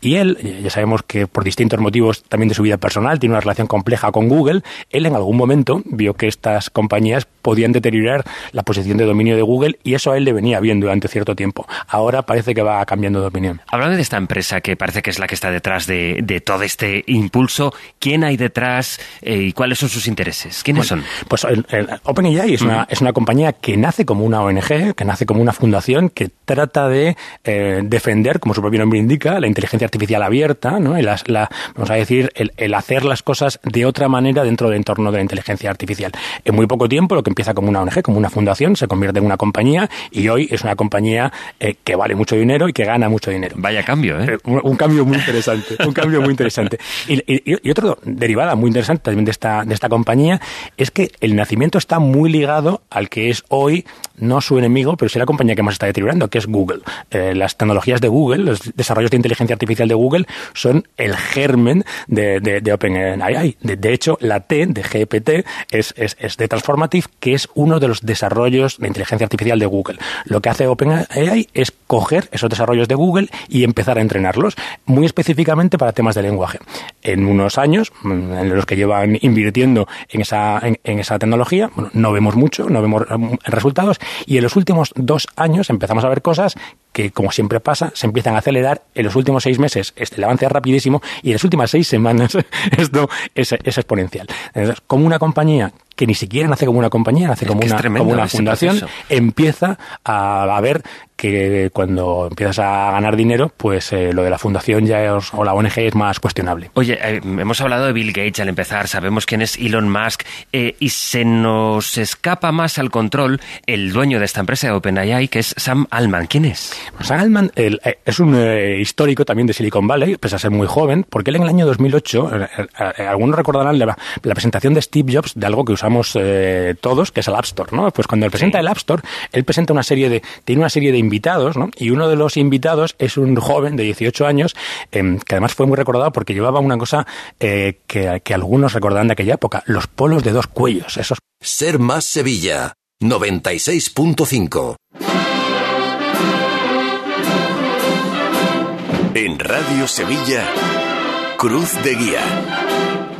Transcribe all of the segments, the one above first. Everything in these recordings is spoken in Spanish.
Y él, ya sabemos que por distintos motivos también de su vida personal, tiene una relación compleja con Google, él en algún momento vio que estas compañías podían deteriorar la posición de dominio de Google y eso a él le venía bien durante cierto tiempo. Ahora parece que va cambiando de opinión. Hablando de esta empresa que parece que es la que está detrás de, todo este impulso, ¿quién hay detrás eh, y cuáles son sus intereses? ¿Quiénes son? Pues OpenAI es, una, es una compañía que nace como una ONG, que nace como una fundación que trata de eh, defender, como su propio nombre indica, la inteligencia artificial abierta, ¿no? Y la, vamos a decir, el, el hacer las cosas de otra manera dentro del entorno de la inteligencia artificial. En muy poco tiempo, lo que empieza como una ONG, como una fundación, se convierte en una compañía y hoy es una compañía eh, que vale mucho dinero y que gana mucho dinero. Vaya cambio, ¿eh? eh un, cambio muy interesante, un cambio muy interesante. Y, y, otro derivada muy interesante también de esta, de esta compañía es que el nacimiento está muy ligado al que es hoy no su enemigo, pero sí la compañía que más está deteriorando, que es Google. Eh, las tecnologías de Google, los desarrollos de inteligencia artificial de Google son el germen de, de, OpenAI. De, hecho, la T de GPT es, es, es de Transformative, que es uno de los desarrollos de inteligencia artificial de Google. Lo que hace OpenAI es coger esos desarrollos de Google y empezar a entrenarlos, muy específicamente para temas de lenguaje. En unos años, mm, en los que llevan invirtiendo en esa, en, esa tecnología, no vemos mucho, no vemos mm, resultados, y en los últimos dos años empezamos a ver cosas que, como siempre pasa, se empiezan a acelerar. En los últimos seis meses este, el avance es rapidísimo y en las últimas seis semanas esto es, es exponencial. Entonces, como una compañía que ni siquiera nace como una compañía, nace como, una, como una fundación, empieza a, ver que cuando empiezas a ganar dinero, pues eh, lo de la fundación ya o la ONG es más cuestionable. Oye, eh, hemos hablado de Bill Gates al empezar, sabemos quién es Elon Musk, eh, y se nos escapa más al control el dueño de esta empresa de OpenAI, que es Sam Altman. ¿Quién es? Pues Sam Altman es un histórico también de Silicon Valley, pese a ser muy joven, porque él en el año 2008, algunos recordarán la, la presentación de Steve Jobs de algo que usamos eh, todos, que es el App Store, ¿no? Pues cuando él presenta el App Store, él presenta una serie de, tiene una serie de invitados, ¿no? Y uno de los invitados es un joven de 18 años, em, que además fue muy recordado porque llevaba una cosa eh, que, que algunos recordarán de aquella época, los polos de dos cuellos, esos. Ser más Sevilla, 96.5. En Radio Sevilla, Cruz de Guía.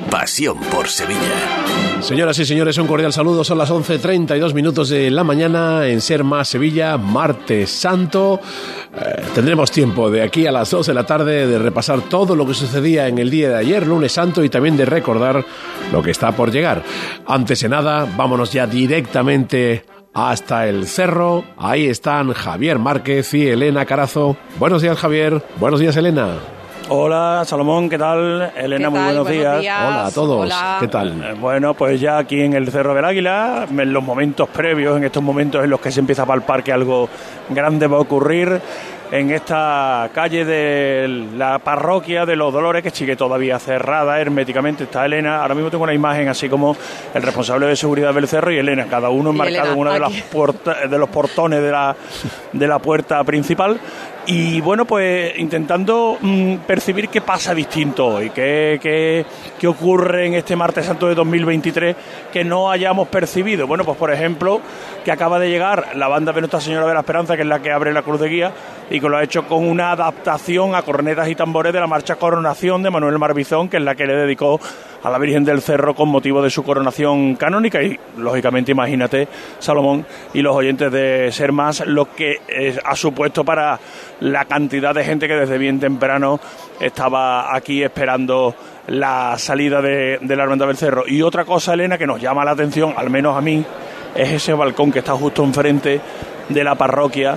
Pasión por Sevilla. Señoras y señores, un cordial saludo. Son las 11.32 minutos de la mañana en Ser Más Sevilla, martes santo. Eh, tendremos tiempo de aquí a las 2 de la tarde de repasar todo lo que sucedía en el día de ayer, lunes santo, y también de recordar lo que está por llegar. Antes de nada, vámonos ya directamente hasta el cerro. Ahí están Javier Márquez y Elena Carazo. Buenos días, Javier. Buenos días, Elena. Hola, Salomón, ¿qué tal? Elena, muy buenos, días. Hola a todos, ¿qué tal? Eh, bueno, pues ya aquí en el Cerro del Águila, en los momentos previos, en estos momentos en los que se empieza a palpar que algo grande va a ocurrir, en esta calle de la parroquia de los Dolores, que sigue todavía cerrada herméticamente, está Elena. Ahora mismo tengo una imagen así como el responsable de seguridad del cerro y Elena, cada uno marcado en uno de, las de los portones de la, de la puerta principal y bueno, pues intentando mm, percibir qué pasa distinto hoy, qué, qué, qué, ocurre en este martes santo de 2023 que no hayamos percibido. Bueno, pues por ejemplo, que acaba de llegar la banda de Nuestra Señora de la Esperanza, que es la que abre la Cruz de Guía, y que lo ha hecho con una adaptación a cornetas y tambores de la marcha Coronación de Manuel Marbizón, que es la que le dedicó a la Virgen del Cerro con motivo de su coronación canónica. Y lógicamente, imagínate, Salomón y los oyentes de Ser Más, lo que ha supuesto para la cantidad de gente que desde bien temprano estaba aquí esperando la salida de, de la Hermandad del Cerro. Y otra cosa, Elena, que nos llama la atención, al menos a mí, es ese balcón que está justo enfrente de la parroquia,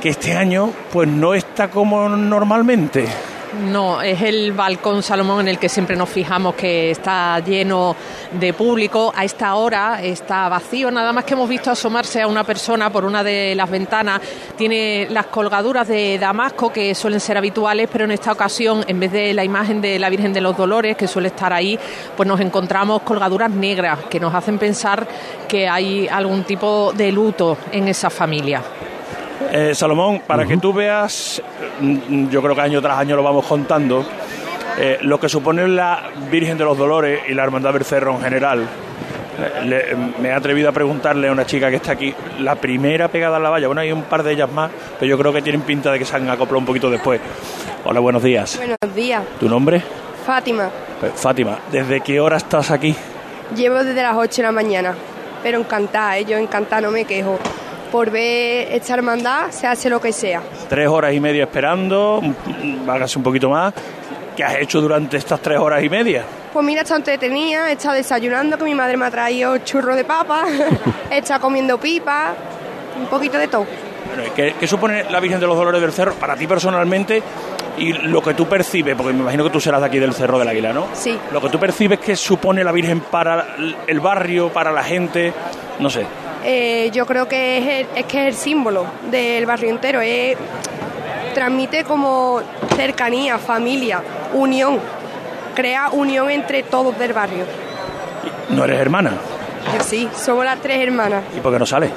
que este año pues no está como normalmente. No, es el balcón Salomón en el que siempre nos fijamos que está lleno de público. A esta hora está vacío, nada más que hemos visto asomarse a una persona por una de las ventanas. Tiene las colgaduras de Damasco que suelen ser habituales, pero en esta ocasión, en vez de la imagen de la Virgen de los Dolores que suele estar ahí, pues nos encontramos colgaduras negras que nos hacen pensar que hay algún tipo de luto en esa familia. Eh, Salomón, para que tú veas, mm, yo creo que año tras año lo vamos contando, eh, lo que supone la Virgen de los Dolores y la Hermandad del Cerro en general. Le- me he atrevido a preguntarle a una chica que está aquí, la primera pegada a la valla, bueno, hay un par de ellas más, pero yo creo que tienen pinta de que se han acoplado un poquito después. Hola, buenos días. Buenos días, ¿Tu nombre? Fátima. Pues, Fátima, ¿desde qué hora estás aquí? Llevo desde las 8 de la mañana, pero encantada, ¿eh? yo encantada, no me quejo. Por ver esta hermandad se hace lo que sea. Tres horas y media esperando, hágase un poquito más. ¿Qué has hecho durante estas tres horas y media? Pues mira, está entretenida, he estado desayunando, que mi madre me ha traído churros de papa, he estado comiendo pipa, un poquito de todo. Bueno, ¿qué, qué supone la Virgen de los Dolores del Cerro para ti personalmente y lo que tú percibes? Porque me imagino que tú serás de aquí del Cerro del Águila, ¿no? Sí. Lo que tú percibes que supone la Virgen para el barrio, para la gente, no sé. Eh, yo creo que es, el- es que es el símbolo del barrio entero, es- transmite como cercanía, familia, unión, crea unión entre todos del barrio. No eres hermana. Sí, somos las tres hermanas. ¿Y por qué no sales?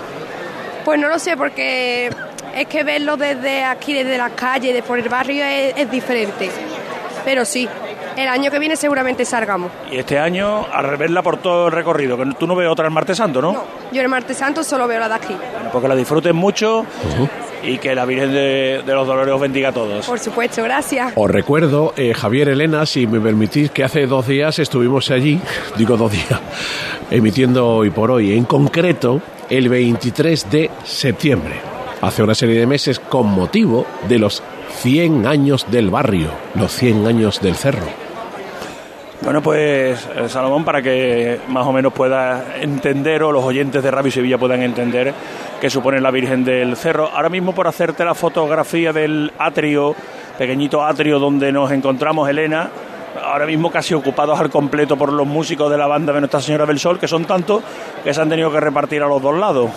Pues no lo sé, porque es que verlo desde aquí, desde las calles, de por el barrio, es, es diferente. Pero sí, el año que viene seguramente salgamos. Y este año, al reverla por todo el recorrido, que tú no ves otra el martes santo, ¿no? No, yo el martes santo solo veo la de aquí. Bueno, pues que la disfruten mucho y que la Virgen de, de los Dolores os bendiga a todos. Por supuesto, gracias. Os recuerdo, eh, Javier Elena, si me permitís, que hace dos días estuvimos allí, digo dos días, emitiendo hoy por hoy, en concreto el 23 de septiembre, hace una serie de meses con motivo de los 100 años del barrio, los 100 años del cerro. Bueno, pues eh, Salomón, para que más o menos pueda entender o los oyentes de Radio Sevilla puedan entender qué supone la Virgen del Cerro. Ahora mismo por hacerte la fotografía del atrio, pequeñito atrio donde nos encontramos, Elena, ahora mismo casi ocupados al completo por los músicos de la banda de Nuestra Señora del Sol, que son tantos que se han tenido que repartir a los dos lados.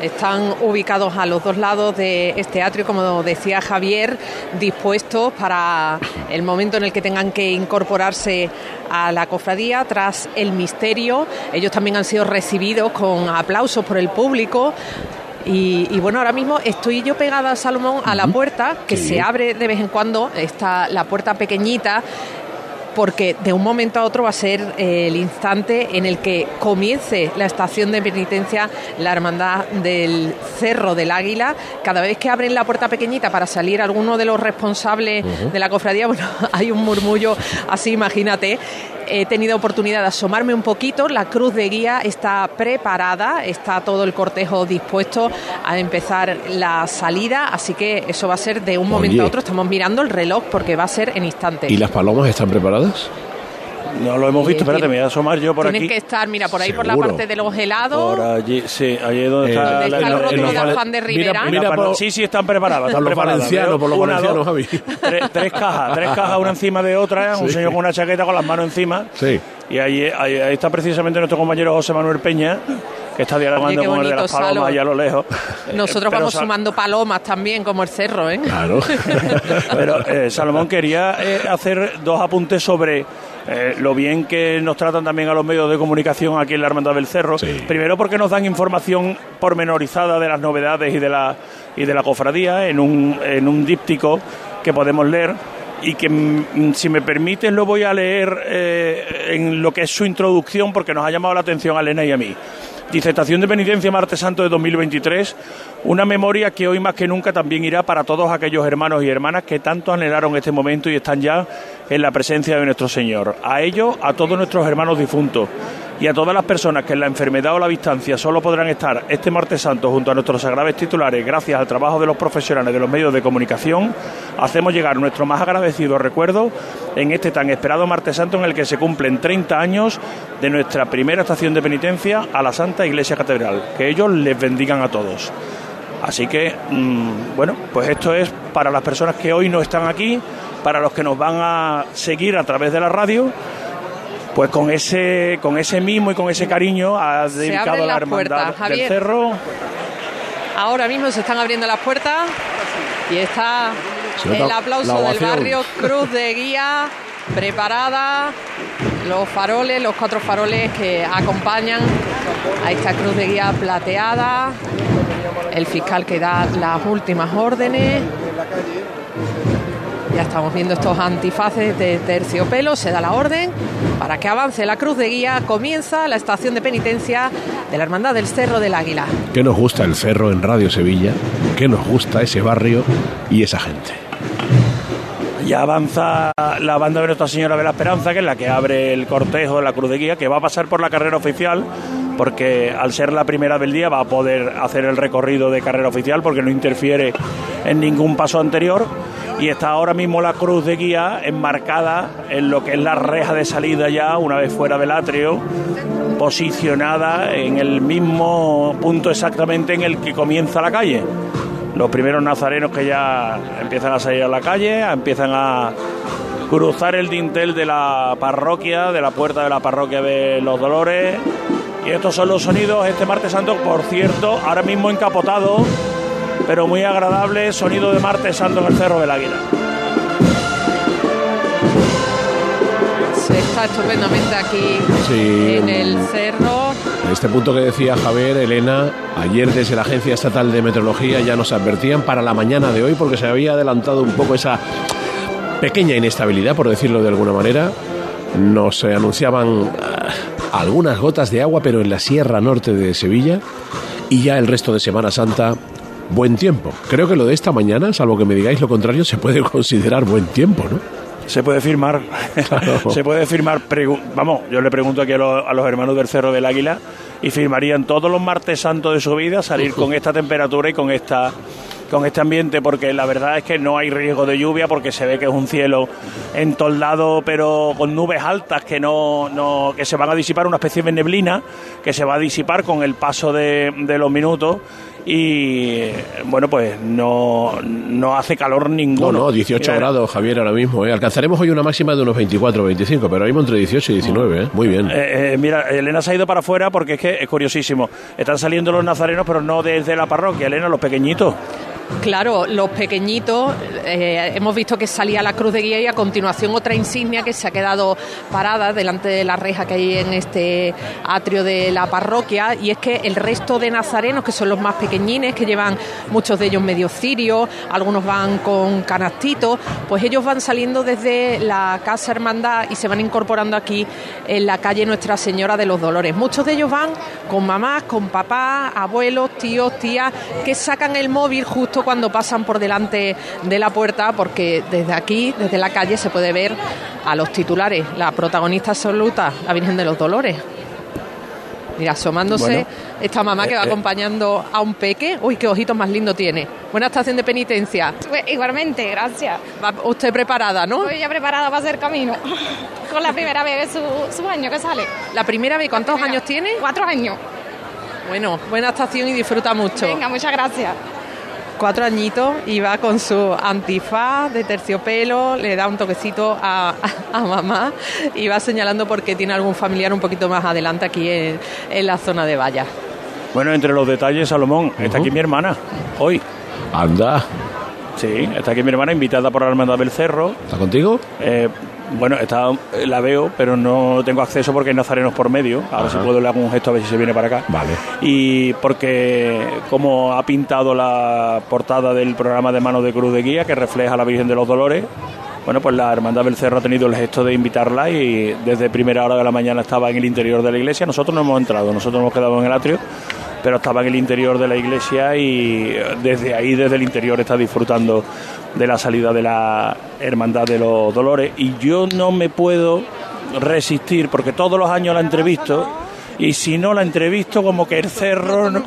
Están ubicados a los dos lados de este atrio, como decía Javier, dispuestos para el momento en el que tengan que incorporarse a la cofradía tras el misterio. Ellos también han sido recibidos con aplausos por el público. Y, y bueno, ahora mismo estoy yo pegada, Salomón, a la puerta, que Sí. se abre de vez en cuando, está la puerta pequeñita, porque de un momento a otro va a ser eh, el instante en el que comience la estación de penitencia, la hermandad del Cerro del Águila. Cada vez que abren la puerta pequeñita para salir alguno de los responsables de la cofradía, bueno, hay un murmullo así, imagínate. He tenido oportunidad de asomarme un poquito, la cruz de guía está preparada, está todo el cortejo dispuesto a empezar la salida, así que eso va a ser de un momento a otro. Estamos mirando el reloj porque va a ser en instantes. ¿Y las palomas están preparadas? No lo hemos visto, espérate, me voy a asomar yo por Tienen aquí. que estar, mira, por ahí por la parte de los helados. Por allí, sí, allí es donde Eh, está, Donde la- está el rótulo de Juan de Rivera. mira, Mira, por- sí, sí, están preparadas. Por están los preparadas. valencianos, Veo por los una, valencianos, dos, Javi. Tres, tres cajas, tres cajas una encima de otra, un señor con una chaqueta con las manos encima. Sí. Y ahí, ahí, ahí está precisamente nuestro compañero José Manuel Peña, que está dialogando con el de las palomas Salo. allá a lo lejos. Nosotros Eh, pero vamos sumando palomas también, como el cerro, ¿eh? Claro. Pero eh, Salomón quería eh, hacer dos apuntes sobre eh, lo bien que nos tratan también a los medios de comunicación aquí en la Hermandad del Cerro. Sí. Primero porque nos dan información pormenorizada de las novedades y de la, y de la cofradía en un, en un díptico que podemos leer y que, mm, si me permites, lo voy a leer eh, en lo que es su introducción porque nos ha llamado la atención a Elena y a mí. Disertación de Penitencia Martes Santo de 2023, una memoria que hoy más que nunca también irá para todos aquellos hermanos y hermanas que tanto anhelaron este momento y están ya en la presencia de nuestro Señor. A ellos, a todos nuestros hermanos difuntos y a todas las personas que en la enfermedad o la distancia solo podrán estar este martes santo junto a nuestros sagrados titulares gracias al trabajo de los profesionales de los medios de comunicación, hacemos llegar nuestro más agradecido recuerdo en este tan esperado martes santo en el que se cumplen 30 años de nuestra primera estación de penitencia a la Santa Iglesia Catedral. Que ellos les bendigan a todos. Así que, mm, bueno, pues esto es para las personas que hoy no están aquí, para los que nos van a seguir a través de la radio, pues con ese, con ese mimo y con ese cariño ha dedicado a la las hermandad puertas, del cerro. Ahora mismo se están abriendo las puertas y está el la aplauso del barrio Cruz de Guía preparada, los faroles, los cuatro faroles que acompañan a esta Cruz de Guía plateada, el fiscal que da las últimas órdenes. Ya estamos viendo estos antifaces de terciopelo, se da la orden para que avance la cruz de guía, comienza la estación de penitencia de la Hermandad del Cerro del Águila. ¿Qué nos gusta el cerro en Radio Sevilla? ¿Qué nos gusta ese barrio y esa gente? Ya avanza la banda de Nuestra Señora de la Esperanza, que es la que abre el cortejo de la Cruz de Guía, que va a pasar por la carrera oficial, porque al ser la primera del día va a poder hacer el recorrido de carrera oficial, porque no interfiere en ningún paso anterior. Y está ahora mismo la Cruz de Guía enmarcada en lo que es la reja de salida ya, una vez fuera del atrio, posicionada en el mismo punto exactamente en el que comienza la calle los primeros nazarenos que ya empiezan a salir a la calle, empiezan a cruzar el dintel de la parroquia, de la puerta de la parroquia de los Dolores. Y estos son los sonidos este martes santo, por cierto, ahora mismo encapotado, pero muy agradable sonido de martes santo en el Cerro del Águila. Se está estupendamente aquí Sí. en el cerro. En este punto que decía Javier, Elena, ayer desde la Agencia Estatal de Meteorología ya nos advertían para la mañana de hoy porque se había adelantado un poco esa pequeña inestabilidad, por decirlo de alguna manera. Nos anunciaban ah, algunas gotas de agua, pero en la Sierra Norte de Sevilla y ya el resto de Semana Santa, buen tiempo. Creo que lo de esta mañana, salvo que me digáis lo contrario, se puede considerar buen tiempo, ¿no? Se puede firmar, Claro. se puede firmar, vamos, yo le pregunto aquí a los, a los hermanos del Cerro del Águila y firmarían todos los martes santos de su vida salir con esta temperatura y con esta con este ambiente porque la verdad es que no hay riesgo de lluvia porque se ve que es un cielo entoldado pero con nubes altas que no, no que se van a disipar una especie de neblina que se va a disipar con el paso de, de los minutos y bueno pues no, no hace calor No, ninguno no, 18 Mira, grados, Javier, ahora mismo. ¿eh? Alcanzaremos hoy una máxima de unos 24 o 25, pero mismo entre 18 y 19, ¿eh? Muy bien. Eh, eh, mira, Elena se ha ido para afuera porque es que es curiosísimo. Están saliendo los nazarenos, pero no desde la parroquia, Elena, los pequeñitos. Claro, los pequeñitos, eh, hemos visto que salía la cruz de guía y a continuación otra insignia que se ha quedado parada delante de la reja que hay en este atrio de la parroquia y es que el resto de nazarenos, que son los más pequeñines, que llevan muchos de ellos medio cirios, algunos van con canastitos, pues ellos van saliendo desde la Casa Hermandad y se van incorporando aquí en la calle Nuestra Señora de los Dolores. Muchos de ellos van con mamás, con papás, abuelos, tíos, tías, que sacan el móvil justo cuando pasan por delante de la puerta, porque desde aquí, desde la calle, se puede ver a los titulares, la protagonista absoluta, la Virgen de los Dolores. Mira, asomándose Bueno, esta mamá que va eh, eh. acompañando a un peque. Uy, qué ojitos más lindo tiene. Buena estación de penitencia. Pues, igualmente, gracias. Va usted preparada, ¿no? Estoy ya preparada para hacer camino. Con la primera vez de su, su año que sale. La primera vez, ¿cuántos Primera. años tiene? Cuatro años. Bueno, buena estación y disfruta mucho. Venga, muchas gracias. Cuatro añitos y va con su antifaz de terciopelo, le da un toquecito a, a mamá y va señalando porque tiene algún familiar un poquito más adelante aquí en, en la zona de valla. Bueno, entre los detalles, Salomón, está aquí mi hermana, hoy. Anda, Sí, está aquí mi hermana, invitada por la Hermandad del Cerro. ¿está contigo? Eh, bueno, está, la veo, pero no tengo acceso porque hay nazarenos por medio. Ahora si puedo le hago un gesto a ver si se viene para acá. Vale. Y porque como ha pintado la portada del programa de Manos de Cruz de Guía, que refleja a la Virgen de los Dolores, bueno, pues la Hermandad del Cerro ha tenido el gesto de invitarla y desde primera hora de la mañana estaba en el interior de la iglesia. Nosotros no hemos entrado, nosotros hemos quedado en el atrio, pero estaba en el interior de la iglesia y desde ahí, desde el interior, está disfrutando de la salida de la Hermandad de los Dolores. Y yo no me puedo resistir, porque todos los años la entrevisto. Y si no la entrevisto, como que el cerro. no-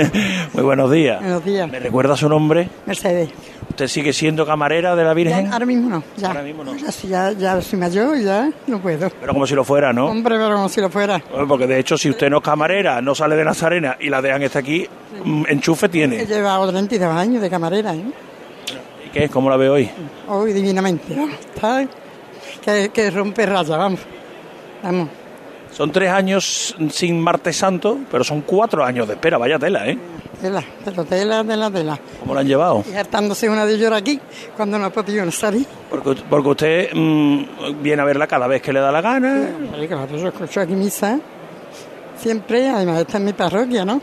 Muy buenos días. Buenos días. ¿Me recuerda su nombre? Mercedes. ¿Usted sigue siendo camarera de la Virgen? Ya, ahora mismo no. Ya. Ahora mismo no. Ya, sí, ya, ya soy mayor y ya no puedo. Pero como si lo fuera, ¿no? Hombre, pero como si lo fuera. Porque de hecho, si usted no es camarera, no sale de Nazarena y la dejan está aquí, mm, enchufe He tiene. llevado 32 años de camarera, ¿eh? ¿Y qué? ¿Cómo la ve hoy? Hoy divinamente. ¿no? Está que, que rompe raya, vamos. Vamos. Son tres años sin martes santo, pero son cuatro años de espera. Vaya tela, ¿eh? Tela, pero tela, tela, tela. ¿Cómo la han llevado? Y hartándose una de llorar aquí cuando no ha podido salir. Porque, porque usted mm, viene a verla cada vez que le da la gana. Hombre, claro, yo escucho aquí misa. Siempre, además, esta es mi parroquia, ¿no?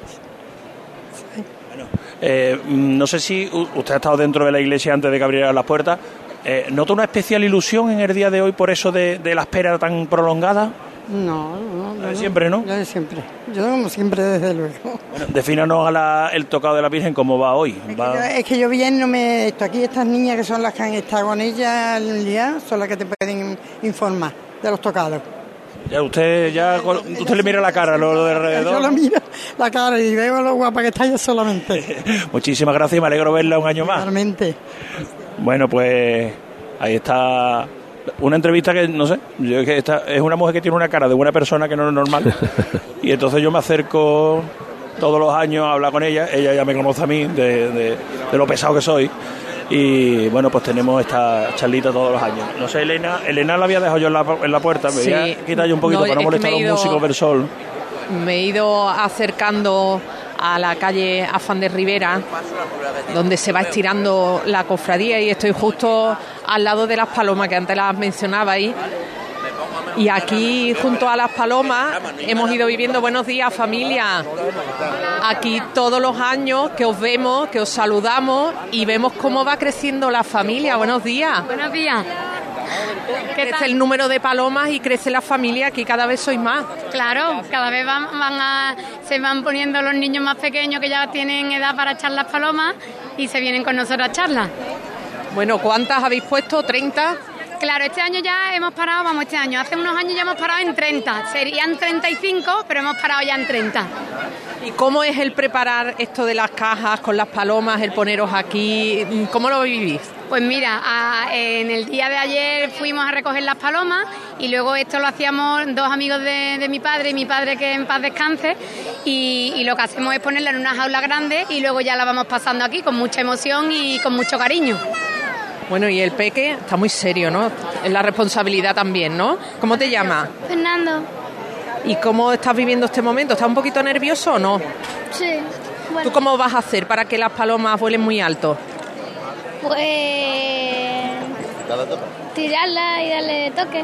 Eh, mm, no sé si usted ha estado dentro de la iglesia antes de que abrieran las puertas. Eh, ¿Nota una especial ilusión en el día de hoy por eso de, de la espera tan prolongada? No, no, La de no. siempre, ¿no? La de siempre. Yo como siempre, desde luego. Bueno, defínanos a la- el tocado de la Virgen cómo va hoy. Va- Es que yo bien no me... Esto aquí estas niñas que son las que han estado con ella el día son las que te pueden informar de los tocados. Ya usted ya con- usted le mira la cara lo, lo de Yo la alrededor. miro la cara y veo lo guapa que está ella solamente. Muchísimas gracias y me alegro verla un año más. Realmente. Bueno, pues ahí está una entrevista que no sé, yo es que esta es una mujer que tiene una cara de buena persona que no es normal. y entonces yo me acerco todos los años a hablar con ella, ella ya me conoce a mí de, de- de lo pesado que soy. Y bueno, pues tenemos esta charlita todos los años. No sé, Elena, Elena la había dejado yo en la, en la puerta, me Sí. voy a quitar yo un poquito No, para no molestar a los ido- músicos del sol. Me he ido acercando a la calle Afán de Rivera, donde se va estirando la cofradía y estoy justo al lado de las palomas que antes las mencionabais. Y aquí, junto a las palomas, hemos ido viviendo buenos días, familia. Aquí todos los años que os vemos, que os saludamos y vemos cómo va creciendo la familia. Buenos días. Buenos días. ¿Qué Crece el número de palomas y crece la familia, aquí cada vez sois más. Claro, cada vez van, van a, se van poniendo los niños más pequeños que ya tienen edad para echar las palomas y se vienen con nosotros a charlas. Bueno, ¿cuántas habéis puesto? ¿30? Claro, este año ya hemos parado, vamos, este año, hace unos años ya hemos parado en 30, serían 35, pero hemos parado ya en 30. ¿Y cómo es el preparar esto de las cajas con las palomas, el poneros aquí? ¿Cómo lo vivís? Pues mira, a- en el día de ayer fuimos a recoger las palomas y luego esto lo hacíamos dos amigos de, de mi padre y mi padre que en paz descanse y, y lo que hacemos es ponerla en una jaula grande y luego ya la vamos pasando aquí con mucha emoción y con mucho cariño. Bueno, y el peque está muy serio, ¿no? Es la responsabilidad también, ¿no? ¿Cómo te llamas? Fernando, ¿Y cómo estás viviendo este momento? ¿Estás un poquito nervioso o no? sí. ¿Tú cómo vas a hacer para que las palomas vuelen muy alto? pues. Tirarla y darle toque.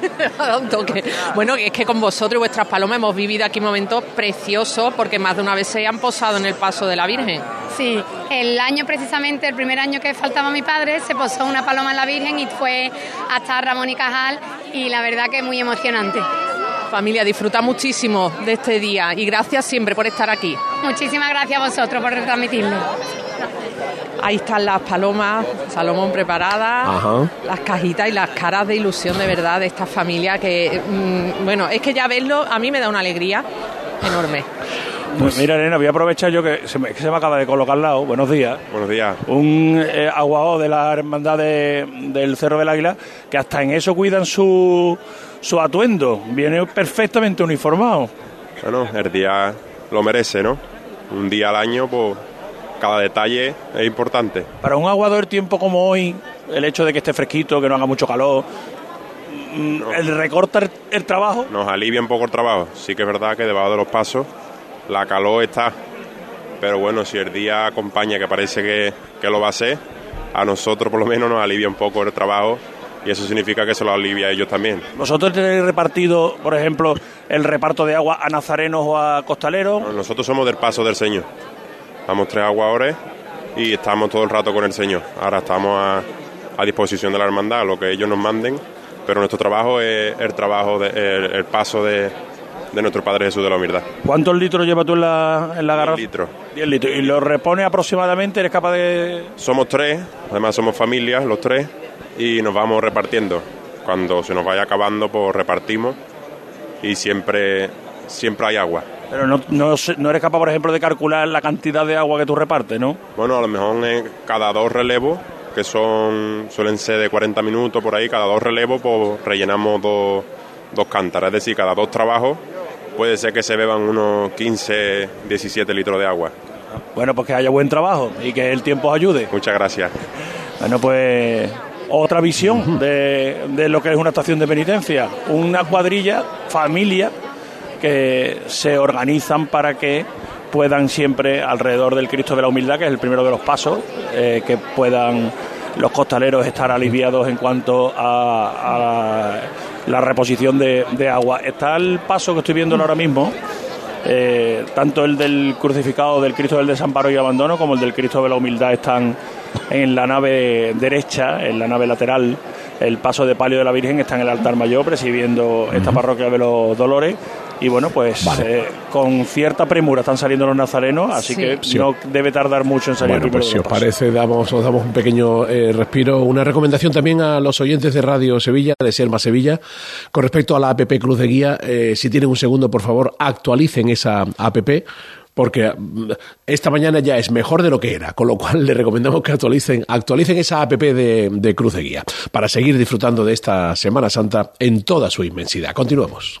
Un toque. Bueno, es que con vosotros y vuestras palomas hemos vivido aquí momentos preciosos porque más de una vez se han posado en el paso de la Virgen. Sí, el año precisamente, el primer año que faltaba mi padre, se posó una paloma en la Virgen y fue hasta Ramón y Cajal y la verdad que es muy emocionante. Familia, disfruta muchísimo de este día y gracias siempre por estar aquí. Muchísimas gracias a vosotros por retransmitirlo. Ahí están las palomas, Salomón preparadas, Ajá. las cajitas y las caras de ilusión de verdad de esta familia que, mm, bueno, es que ya verlo a mí me da una alegría enorme. Pues mira, Elena, voy a aprovechar yo que se me, que se me acaba de colocar al lado. Buenos días. Buenos días. Un eh, aguao de la hermandad de- del Cerro del Águila que hasta en eso cuidan su, su atuendo. Viene perfectamente uniformado. Bueno, el día lo merece, ¿no? Un día al año, pues cada detalle es importante. Para un aguador tiempo como hoy, el hecho de que esté fresquito, que no haga mucho calor, mm, el recorta el, el trabajo. Nos alivia un poco el trabajo. Sí que es verdad que debajo de los pasos la calor está. Pero bueno, si el día acompaña, que parece que, que lo va a ser, a nosotros por lo menos nos alivia un poco el trabajo y eso significa que se lo alivia a ellos también. ¿Vosotros tenéis repartido, por ejemplo, el reparto de agua a nazarenos o a costaleros? Nosotros somos del paso del Señor. Estamos tres aguadores y estamos todo el rato con el Señor. Ahora estamos a, a disposición de la hermandad, lo que ellos nos manden, pero nuestro trabajo es el trabajo, de, el, el paso de, de nuestro Padre Jesús de la humildad. ¿Cuántos litros llevas tú en la, en la garrafa? 10 litros. 10 litros. ¿Y lo repone aproximadamente? ¿Eres capaz de...? Somos tres, además somos familias los tres y nos vamos repartiendo. Cuando se nos vaya acabando, pues repartimos y siempre, siempre hay agua. Pero no, no, no eres capaz, por ejemplo, de calcular la cantidad de agua que tú repartes, ¿no? Bueno, a lo mejor en cada dos relevos, que son suelen ser de 40 minutos por ahí, cada dos relevos pues rellenamos dos, dos cántaras, es decir, cada dos trabajos puede ser que se beban unos 15, 17 litros de agua. Bueno, pues que haya buen trabajo y que el tiempo os ayude. Muchas gracias. Bueno, pues otra visión de, de lo que es una estación de penitencia. Una cuadrilla, familia, que se organizan para que puedan siempre alrededor del Cristo de la Humildad, que es el primero de los pasos, eh, que puedan los costaleros estar aliviados en cuanto a, a la reposición de, de agua. Está el paso que estoy viendo ahora mismo, eh, tanto el del crucificado del Cristo del Desamparo y Abandono como el del Cristo de la Humildad están en la nave derecha, en la nave lateral, el paso de palio de la Virgen está en el altar mayor presidiendo esta parroquia de los Dolores y bueno, pues eh, con cierta premura están saliendo los nazarenos, así que no debe tardar mucho en salir bueno, pues si os parece, damos, os damos un pequeño eh, respiro. Una recomendación también a los oyentes de Radio Sevilla, de Serma Sevilla, con respecto a la APP Cruz de Guía. Eh, si tienen un segundo, por favor, actualicen esa APP porque mm, esta mañana ya es mejor de lo que era, con lo cual le recomendamos que actualicen, actualicen esa app de, de Cruz de Guía para seguir disfrutando de esta Semana Santa en toda su inmensidad. Continuamos.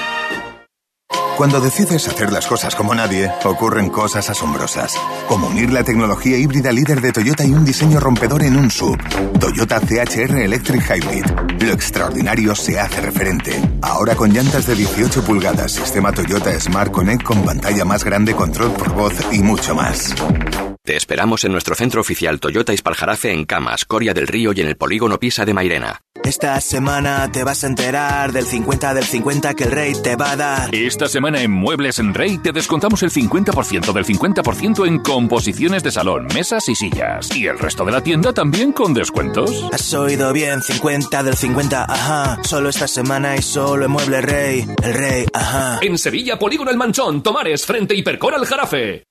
Cuando decides hacer las cosas como nadie, ocurren cosas asombrosas. Como unir la tecnología híbrida líder de Toyota y un diseño rompedor en un sub. Toyota CHR Electric Hybrid. Lo extraordinario se hace referente. Ahora con llantas de 18 pulgadas, sistema Toyota Smart Connect con pantalla más grande, control por voz y mucho más. Te esperamos en nuestro centro oficial Toyota Ispaljarafe en Camas, Coria del Río y en el polígono Pisa de Mairena. Esta semana te vas a enterar del 50 del 50 que el rey te va a dar. Esta semana en Muebles en Rey te descontamos el 50% del 50% en composiciones de salón, mesas y sillas. Y el resto de la tienda también con descuentos. Has oído bien, 50 del 50, ajá. Solo esta semana y solo en Muebles Rey. El rey, ajá. En Sevilla, Polígono El Manchón, Tomares, frente Hipercor al Jarafe.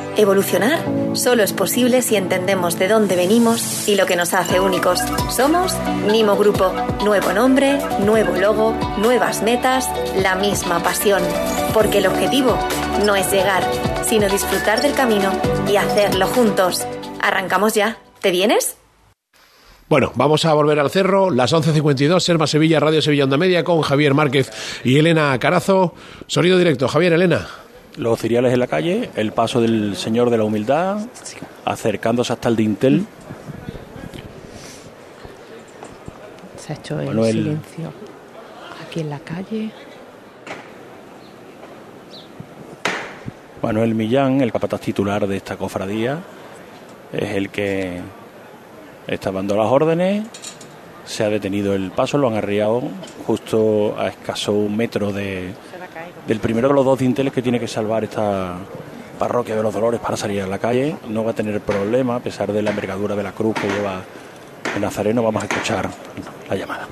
Evolucionar solo es posible si entendemos de dónde venimos y lo que nos hace únicos. Somos Mimo Grupo. Nuevo nombre, nuevo logo, nuevas metas, la misma pasión. Porque el objetivo no es llegar, sino disfrutar del camino y hacerlo juntos. Arrancamos ya. ¿Te vienes? Bueno, vamos a volver al cerro, las 11.52, Serma Sevilla, Radio Sevilla Onda Media, con Javier Márquez y Elena Carazo. Sonido directo, Javier, Elena los ciriales en la calle, el paso del Señor de la Humildad, acercándose hasta el dintel. Se ha hecho el silencio aquí en la calle. Manuel Millán, el capataz titular de esta cofradía, es el que está dando las órdenes. Se ha detenido el paso, lo han arriado justo a escaso un metro de, del primero de los dos dinteles que tiene que salvar esta parroquia de los Dolores para salir a la calle. No va a tener problema, a pesar de la envergadura de la cruz que lleva el Nazareno. Vamos a escuchar la llamada.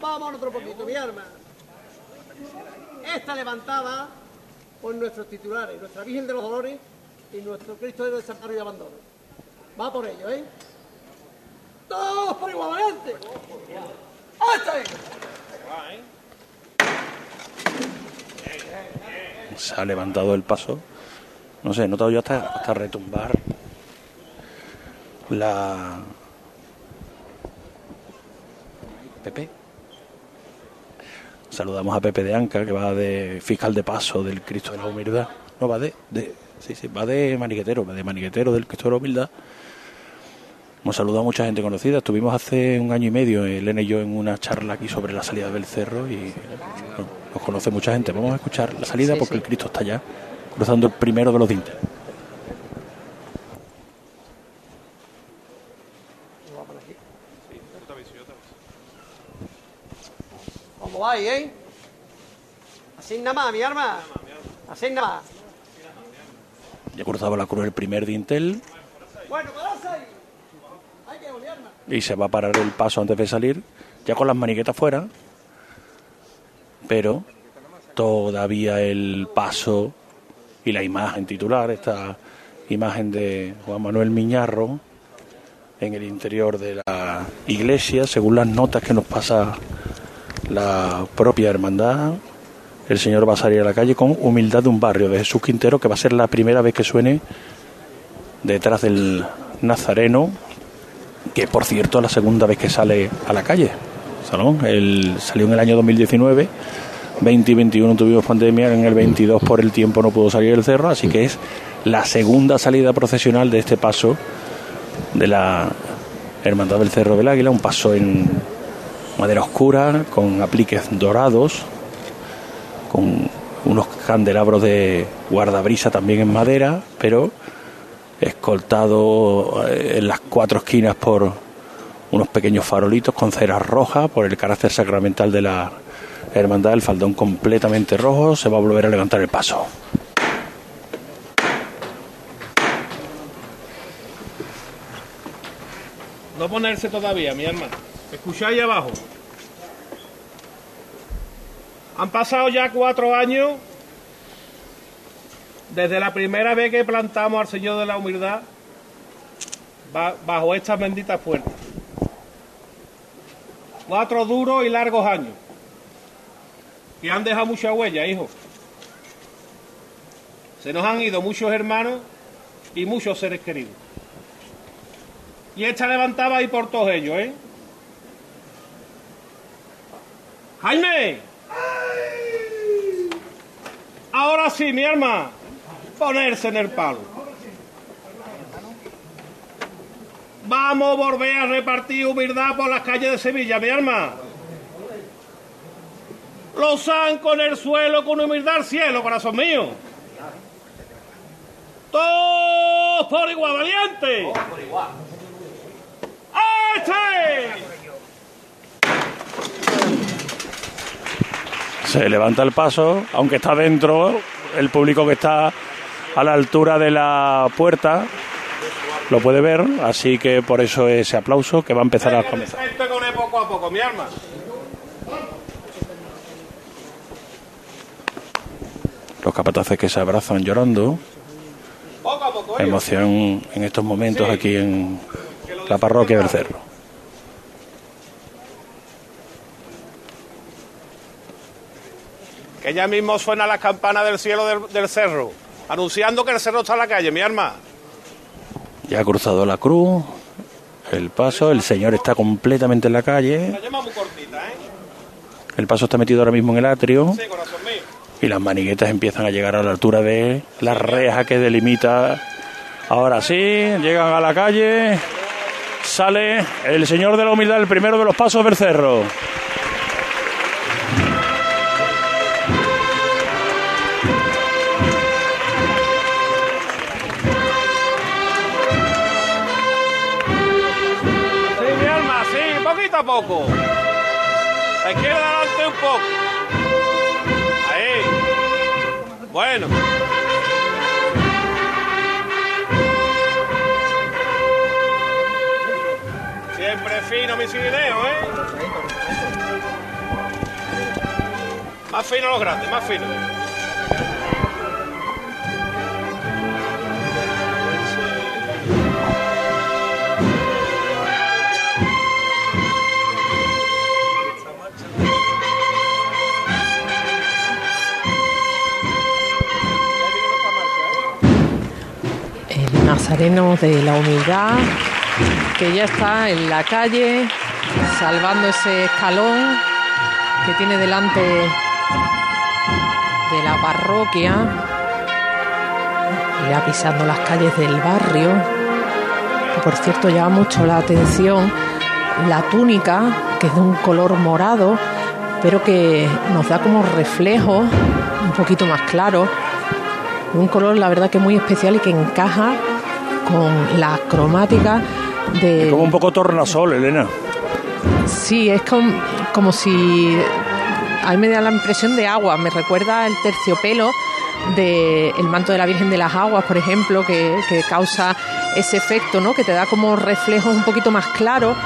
Vamos otro poquito, mi arma. Esta levantada por nuestros titulares, nuestra Virgen de los Dolores y nuestro Cristo de Desamparo y Abandono. Va por ello, ¿eh? Todos por igual, adelante. Se ha levantado el paso. No sé, he notado yo hasta, hasta retumbar la... Pepe. Saludamos a Pepe de Anca, que va de fiscal de paso del Cristo de la Humildad. No, va de, de sí, sí, va de maniquetero, va de maniquetero del Cristo de la Humildad Hemos saludado a mucha gente conocida. Estuvimos hace un año y medio, Elena y yo, en una charla aquí sobre la salida del cerro y nos conoce mucha gente. Vamos a escuchar la salida porque el Cristo está ya cruzando el primero de los dientes. ¿Cómo va ahí, eh? Así nada más, mi arma. Así nada más. Ya cruzaba la cruz el primer dintel. Y se va a parar el paso antes de salir, ya con las maniquetas fuera. Pero todavía el paso y la imagen titular, esta imagen de Juan Manuel Miñarro en el interior de la iglesia, según las notas que nos pasa la propia hermandad. El Señor va a salir a la calle con humildad de un barrio de Jesús Quintero, que va a ser la primera vez que suene detrás del Nazareno, que por cierto es la segunda vez que sale a la calle. ¿no? Él salió en el año 2019, 20 y 21 tuvimos pandemia, en el 22 por el tiempo no pudo salir del cerro, así que es la segunda salida procesional de este paso de la Hermandad del Cerro del Águila, un paso en madera oscura, con apliques dorados, con unos candelabros de guardabrisa también en madera, pero escoltado eh, en las cuatro esquinas por unos pequeños farolitos con ceras rojas, por el carácter sacramental de la hermandad, el faldón completamente rojo, se va a volver a levantar el paso. No ponerse todavía, mi hermano. Escucháis abajo. Han pasado ya cuatro años desde la primera vez que plantamos al Señor de la Humildad bajo estas benditas puertas. Cuatro duros y largos años que han dejado mucha huella, hijo. Se nos han ido muchos hermanos y muchos seres queridos. Y esta levantaba ahí por todos ellos, ¿eh? Jaime. Ahora sí, mi alma, ponerse en el palo. Vamos a volver a repartir humildad por las calles de Sevilla, mi alma. Los zancos en el suelo con humildad al cielo, corazón mío. Todos por igual, valiente. igual. Se levanta el paso, aunque está dentro, el público que está a la altura de la puerta lo puede ver, así que por eso ese aplauso que va a empezar a comenzar. poco a poco, mi arma. Los capataces que se abrazan llorando. Emoción en estos momentos aquí en la parroquia del Cerro. que ya mismo suena la campana del cielo del, cerro, anunciando que el cerro está en la calle, mi arma. Ya ha cruzado la cruz, el paso, el señor está completamente en la calle. ¿eh? El paso está metido ahora mismo en el atrio. Y las maniguetas empiezan a llegar a la altura de la reja que delimita. Ahora sí, llegan a la calle. Sale el señor de la humildad, el primero de los pasos del cerro. Poco. La izquierda adelante un poco. Ahí. Bueno. Siempre fino mi video, ¿eh? Más fino los grandes, más fino. Nazareno de la Humildad, que ya está en la calle, salvando ese escalón que tiene delante de la parroquia, ya pisando las calles del barrio, que por cierto llama mucho la atención la túnica, que es de un color morado, pero que nos da como reflejo un poquito más claro, un color la verdad que muy especial y que encaja con la cromática de... como un poco tornasol, Elena. Sí, es como, como si... A mí me da la impresión de agua, me recuerda el terciopelo del manto de la Virgen de las Aguas, por ejemplo, que, que, causa ese efecto, ¿no? que te da como reflejos un poquito más claros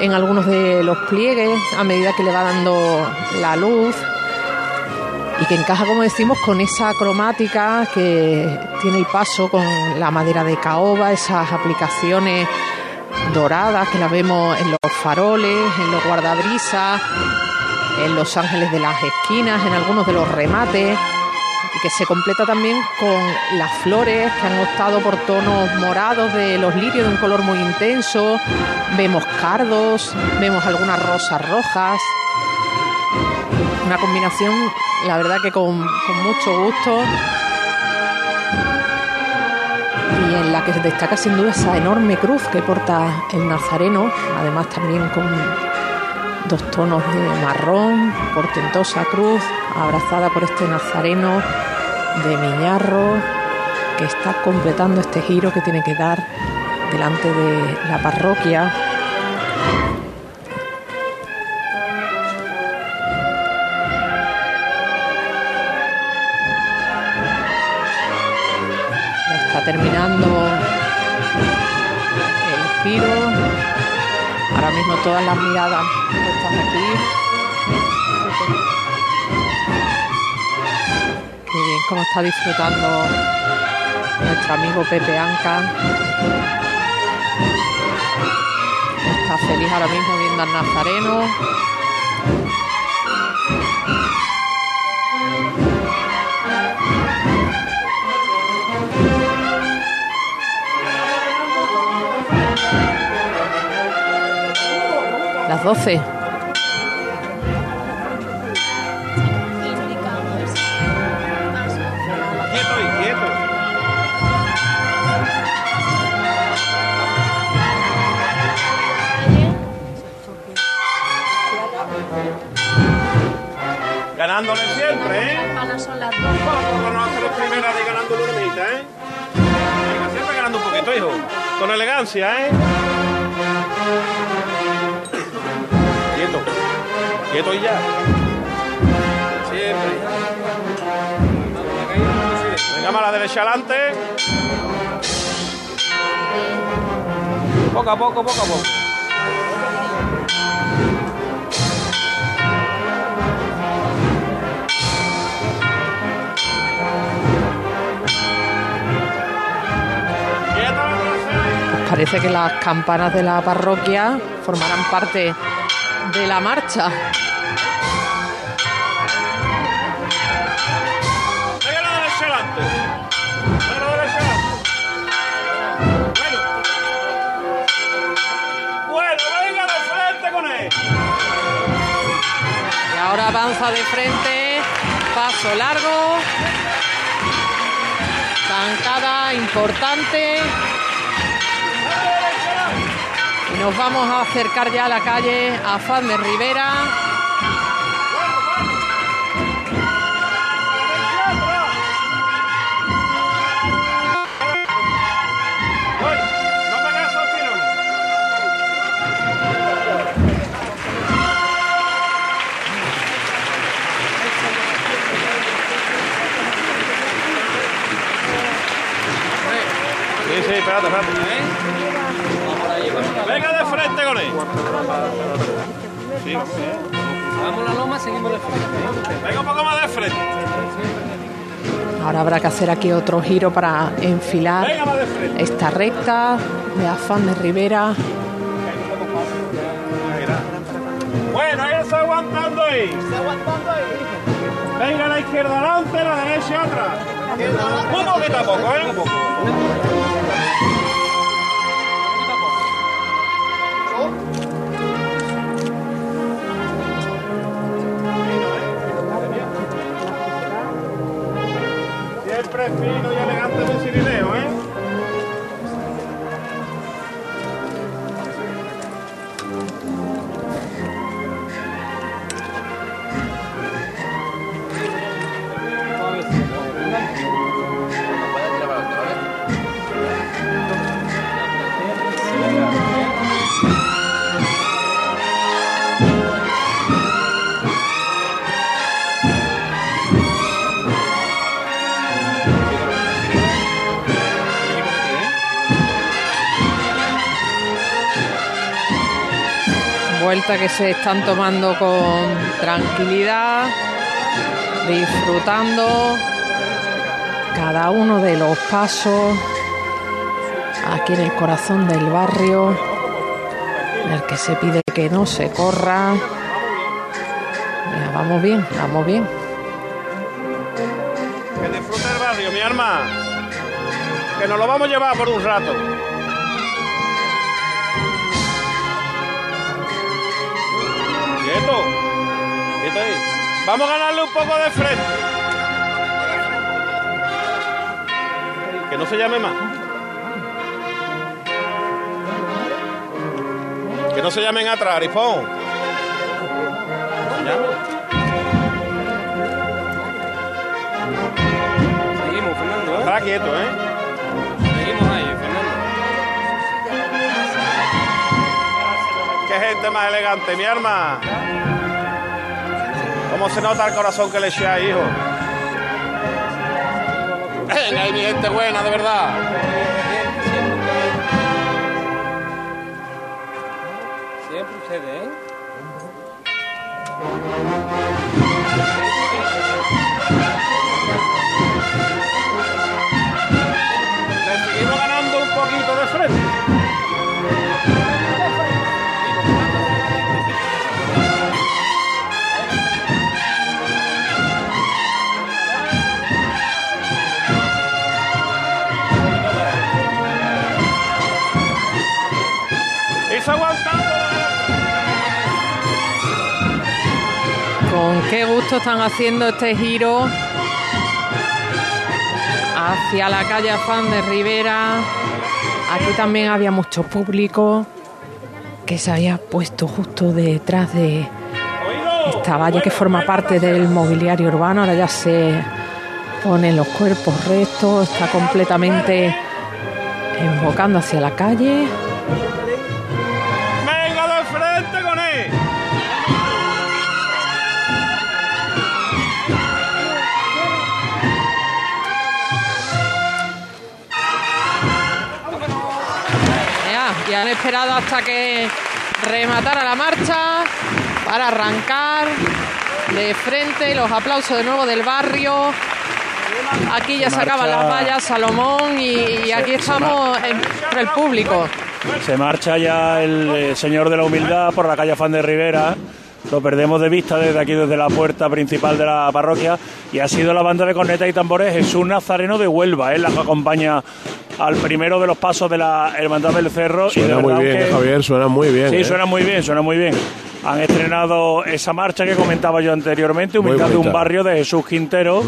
en algunos de los pliegues a medida que le va dando la luz y que encaja, como decimos, con esa cromática que tiene el paso con la madera de caoba, esas aplicaciones doradas que las vemos en los faroles, en los guardabrisas, en los ángeles de las esquinas, en algunos de los remates, y que se completa también con las flores que han optado por tonos morados de los lirios de un color muy intenso, vemos cardos, vemos algunas rosas rojas, una combinación, la verdad que con, mucho gusto y en la que destaca sin duda esa enorme cruz que porta el nazareno, además también con dos tonos de marrón, portentosa cruz, abrazada por este nazareno de Miñarro, que está completando este giro que tiene que dar delante de la parroquia. Terminando el giro. Ahora mismo todas las miradas están aquí. Qué bien cómo está disfrutando nuestro amigo Pepe Anca. Está feliz ahora mismo viendo al Nazareno. Las 12. Quieto y quieto. Ganándole siempre, ¿eh? son las Vamos a hacer primera de ganando una ¿eh? Venga, siempre ganando un poquito, hijo. Con elegancia, ¿eh? Quieto y ya. Siempre. Venga, más a la derecha adelante. Poco a poco, poco a poco. Parece que las campanas de la parroquia formarán parte de la marcha. Venga la adelante. Bueno. Bueno, venga de frente con él. Y ahora avanza de frente, paso largo, zancada importante. Nos vamos a acercar ya a la calle Afán de Rivera. Sí, sí, espérate, espérate. Ahora habrá que hacer aquí otro giro para enfilar esta recta de Afán de Rivera. Bueno, ahí está aguantando ahí. Venga la izquierda adelante, la derecha atrás. Un poquito a poco, ¿eh? Fino y elegante de Cirineo, ¿eh? Vuelta que se están tomando con tranquilidad, disfrutando cada uno de los pasos aquí en el corazón del barrio, en el que se pide que no se corra. Vamos bien, vamos bien. Que disfrute el barrio, mi alma. Que nos lo vamos a llevar por un rato. Quieto. Quieto ahí. Vamos a ganarle un poco de frente. Que no se llame más. Que no se llamen atrás, Arifón. Se. Seguimos, Fernando. ¿eh? Está quieto, ¿eh? Seguimos ahí, Fernando. Qué gente más elegante, mi arma. ¿Cómo se nota el corazón que le eché ahí, hijo? Venga, ahí mi gente buena, de verdad. Siempre ustedes, ¿eh? Qué gusto están haciendo este giro hacia la calle Afán de Rivera. Aquí también había mucho público que se había puesto justo detrás de esta valla que forma parte del mobiliario urbano. Ahora ya se ponen los cuerpos rectos, está completamente enfocando hacia la calle. Y han esperado hasta que rematara la marcha para arrancar de frente. Los aplausos de nuevo del barrio. Aquí ya se Marcha. acaban las vallas, Salomón, y, y aquí estamos entre el público. Se marcha ya el eh, señor de la humildad por la calle Afán de Rivera. Lo perdemos de vista desde aquí, desde la puerta principal de la parroquia. Y ha sido la banda de corneta y tambores Jesús Nazareno de Huelva, ¿eh? la que acompaña al primero de los pasos de la Hermandad del Cerro. y de Suena muy bien, que- Javier, suena muy bien. Sí, eh. suena muy bien, suena muy bien. Han estrenado esa marcha que comentaba yo anteriormente, Humildad de un barrio de Jesús Quintero.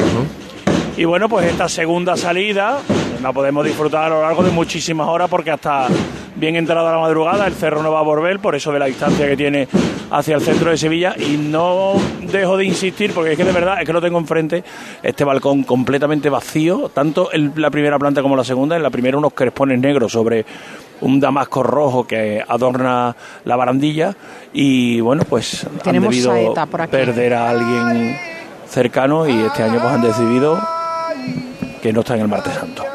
Y bueno, pues esta segunda salida la podemos disfrutar a lo largo de muchísimas horas porque hasta bien entrada la madrugada el cerro no va a volver, por eso de la distancia que tiene hacia el centro de Sevilla. Y no dejo de insistir porque es que de verdad, es que lo tengo enfrente, este balcón completamente vacío, tanto en la primera planta como la segunda. En la primera unos crespones negros sobre un damasco rojo que adorna la barandilla y bueno, pues han debido perder a alguien cercano y este año pues han decidido que no está en el martes santo.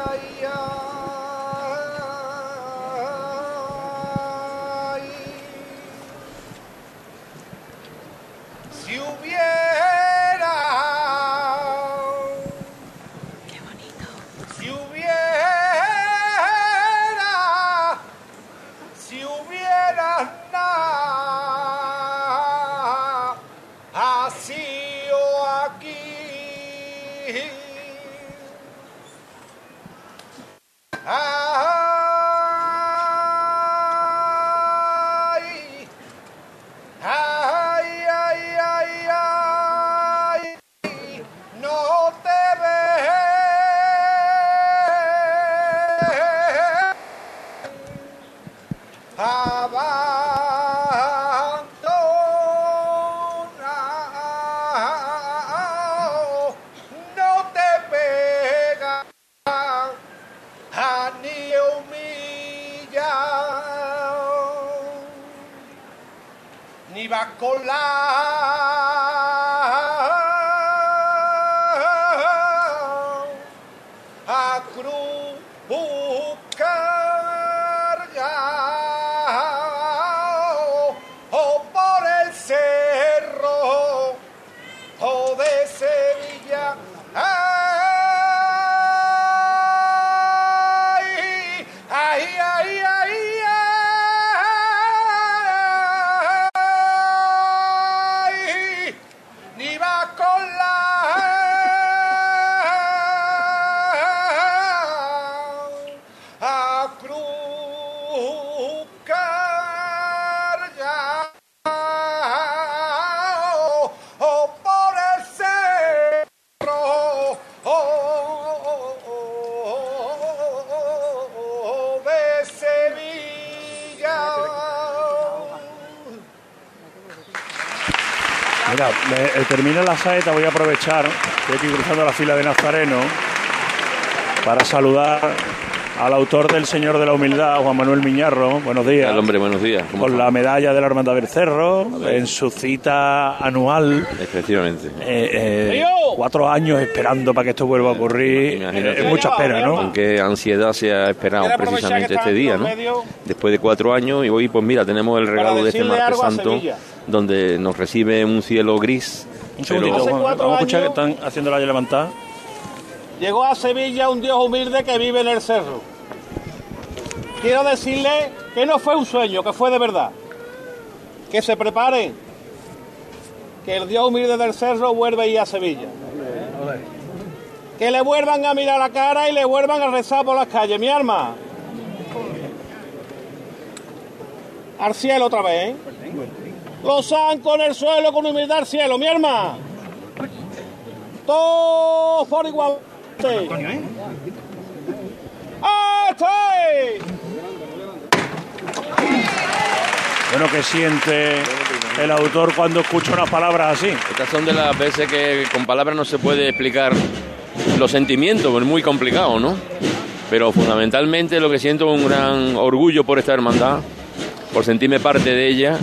Ni va con la eh, termina la saeta, voy a aprovechar, estoy aquí cruzando la fila de Nazareno, para saludar al autor del Señor de la Humildad, Juan Manuel Miñarro. Buenos días. hombre, buenos días. Con la medalla de la Hermandad del Cerro, en su cita anual. Efectivamente. Eh, eh, cuatro años esperando para que esto vuelva a ocurrir. Es mucha espera, ¿no? Aunque ansiedad se ha esperado precisamente este día, ¿no? Después de cuatro años, y hoy, pues mira, tenemos el regalo de este martes santo, donde nos recibe un cielo gris. Un segundito, vamos a escuchar que están haciendo la levantada. Llegó a Sevilla un Dios humilde que vive en el cerro. Quiero decirle que no fue un sueño, que fue de verdad. Que se preparen, que el Dios humilde del cerro vuelve a ir a Sevilla. Que le vuelvan a mirar la cara y le vuelvan a rezar por las calles, mi arma. Al cielo otra vez, ¿eh? Los han con el suelo, con humildad al cielo, mi arma. Todos por igual. ¿eh? Bueno, ¿qué siente el autor cuando escucha unas palabras así? Estas son de las veces que con palabras no se puede explicar los sentimientos, es muy complicado, ¿no? Pero fundamentalmente lo que siento es un gran orgullo por esta hermandad, por sentirme parte de ella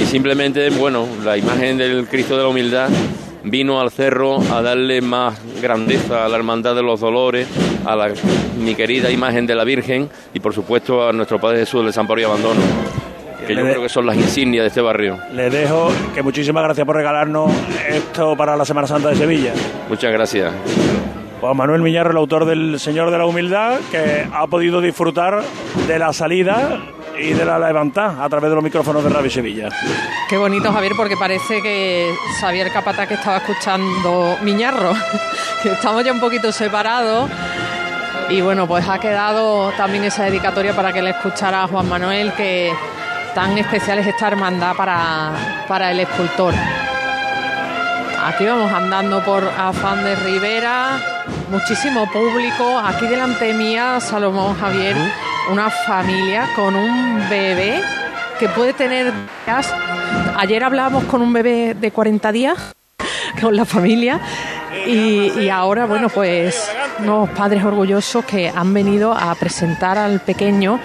y simplemente, bueno, la imagen del Cristo de la Humildad vino al cerro a darle más grandeza a la Hermandad de los Dolores, a la, mi querida imagen de la Virgen y por supuesto a nuestro Padre Jesús del Desamparo y Abandono, que yo creo que son las insignias de este barrio. Le dejo que muchísimas gracias por regalarnos esto para la Semana Santa de Sevilla. Muchas gracias. Juan Manuel Miñarro, el autor del Señor de la Humildad, que ha podido disfrutar de la salida y de la levantada a través de los micrófonos de Radio Sevilla. Qué bonito, Javier, porque parece que Xavier Capata que estaba escuchando Miñarro, estamos ya un poquito separados. Y bueno, pues ha quedado también esa dedicatoria para que le escuchara a Juan Manuel, que tan especial es esta hermandad para, para el escultor. Aquí vamos andando por Afán de Rivera, muchísimo público. Aquí delante mía, Salomón Javier, una familia con un bebé que puede tener Ayer hablábamos con un bebé de 40 días, con la familia, y, y ahora, bueno, pues unos padres orgullosos que han venido a presentar al pequeño,